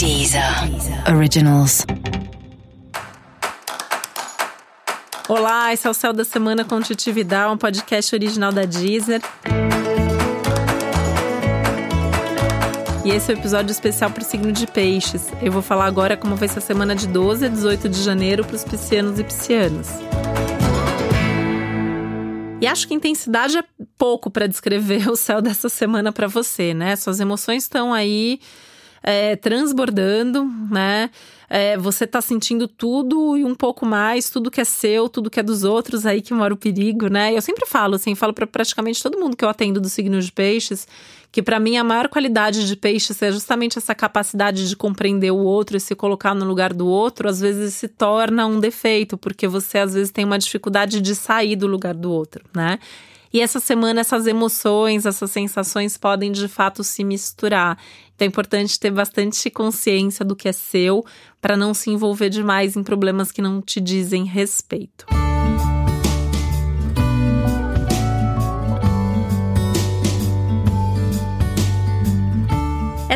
Deezer Originals. Olá, esse é o Céu da Semana com Titividade, um podcast original da Deezer. E esse é o um episódio especial para o signo de Peixes. Eu vou falar agora como vai ser a semana de 12 a 18 de janeiro para os piscianos e piscianas. E acho que intensidade é pouco para descrever o céu dessa semana para você, né? Suas emoções estão aí é, transbordando, né? É, você tá sentindo tudo e um pouco mais, tudo que é seu, tudo que é dos outros, aí que mora o perigo, né? Eu sempre falo, assim, falo para praticamente todo mundo que eu atendo do signo de peixes, que para mim a maior qualidade de peixes é justamente essa capacidade de compreender o outro e se colocar no lugar do outro, às vezes se torna um defeito, porque você às vezes tem uma dificuldade de sair do lugar do outro, né? E essa semana essas emoções, essas sensações podem de fato se misturar. Então é importante ter bastante consciência do que é seu para não se envolver demais em problemas que não te dizem respeito.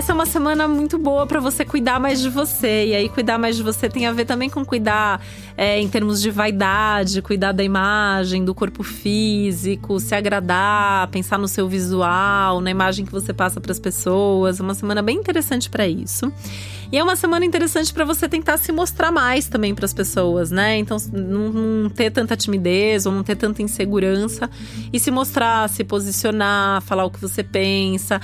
Essa é uma semana muito boa para você cuidar mais de você. E aí, cuidar mais de você tem a ver também com cuidar é, em termos de vaidade, cuidar da imagem, do corpo físico, se agradar, pensar no seu visual, na imagem que você passa para as pessoas. É uma semana bem interessante para isso. E é uma semana interessante para você tentar se mostrar mais também para as pessoas, né? Então, não, não, ter tanta timidez ou não ter tanta insegurança e se mostrar, se posicionar, falar o que você pensa.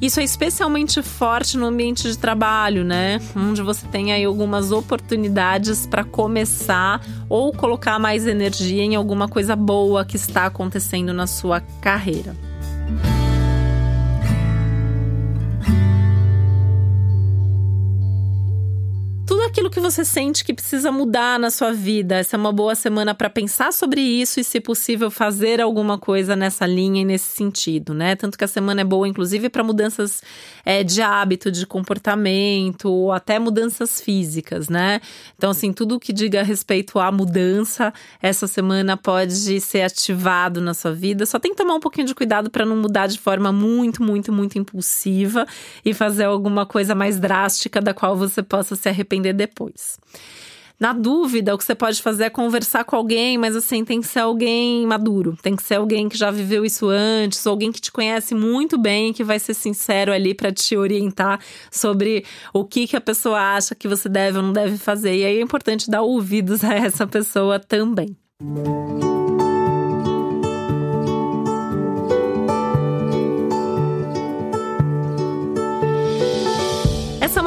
Isso é especialmente forte no ambiente de trabalho, né? Onde você tem aí algumas oportunidades para começar ou colocar mais energia em alguma coisa boa que está acontecendo na sua carreira. Aquilo que você sente que precisa mudar na sua vida. Essa é uma boa semana para pensar sobre isso e, se possível, fazer alguma coisa nessa linha e nesse sentido, né? Tanto que a semana é boa, inclusive, para mudanças é, de hábito, de comportamento, ou até mudanças físicas, né? Então, assim, tudo que diga respeito à mudança, essa semana pode ser ativado na sua vida. Só tem que tomar um pouquinho de cuidado para não mudar de forma muito, muito, muito impulsiva e fazer alguma coisa mais drástica da qual você possa se arrepender depois. Na dúvida, o que você pode fazer é conversar com alguém, mas assim, tem que ser alguém maduro, tem que ser alguém que já viveu isso antes, ou alguém que te conhece muito bem, que vai ser sincero ali para te orientar sobre o que, que a pessoa acha que você deve ou não deve fazer. E aí é importante dar ouvidos a essa pessoa também. Música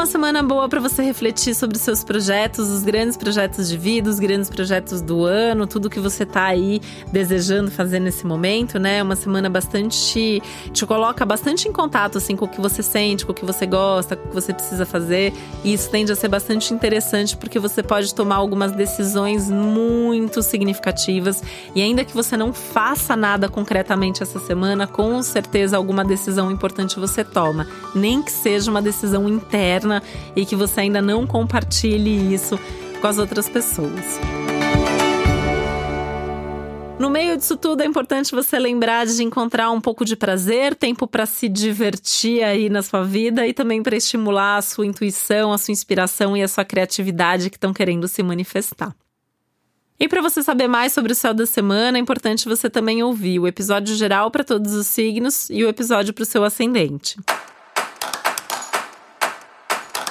uma semana boa para você refletir sobre os seus projetos, os grandes projetos de vida, os grandes projetos do ano, tudo que você tá aí desejando fazer nesse momento, né? Uma semana bastante te coloca bastante em contato assim com o que você sente, com o que você gosta, com o que você precisa fazer. E isso tende a ser bastante interessante porque você pode tomar algumas decisões muito significativas e ainda que você não faça nada concretamente essa semana, com certeza alguma decisão importante você toma, nem que seja uma decisão interna e que você ainda não compartilhe isso com as outras pessoas. No meio disso tudo, é importante você lembrar de encontrar um pouco de prazer, tempo para se divertir aí na sua vida e também para estimular a sua intuição, a sua inspiração e a sua criatividade que estão querendo se manifestar. E para você saber mais sobre o céu da semana, é importante você também ouvir o episódio geral para todos os signos e o episódio para o seu ascendente.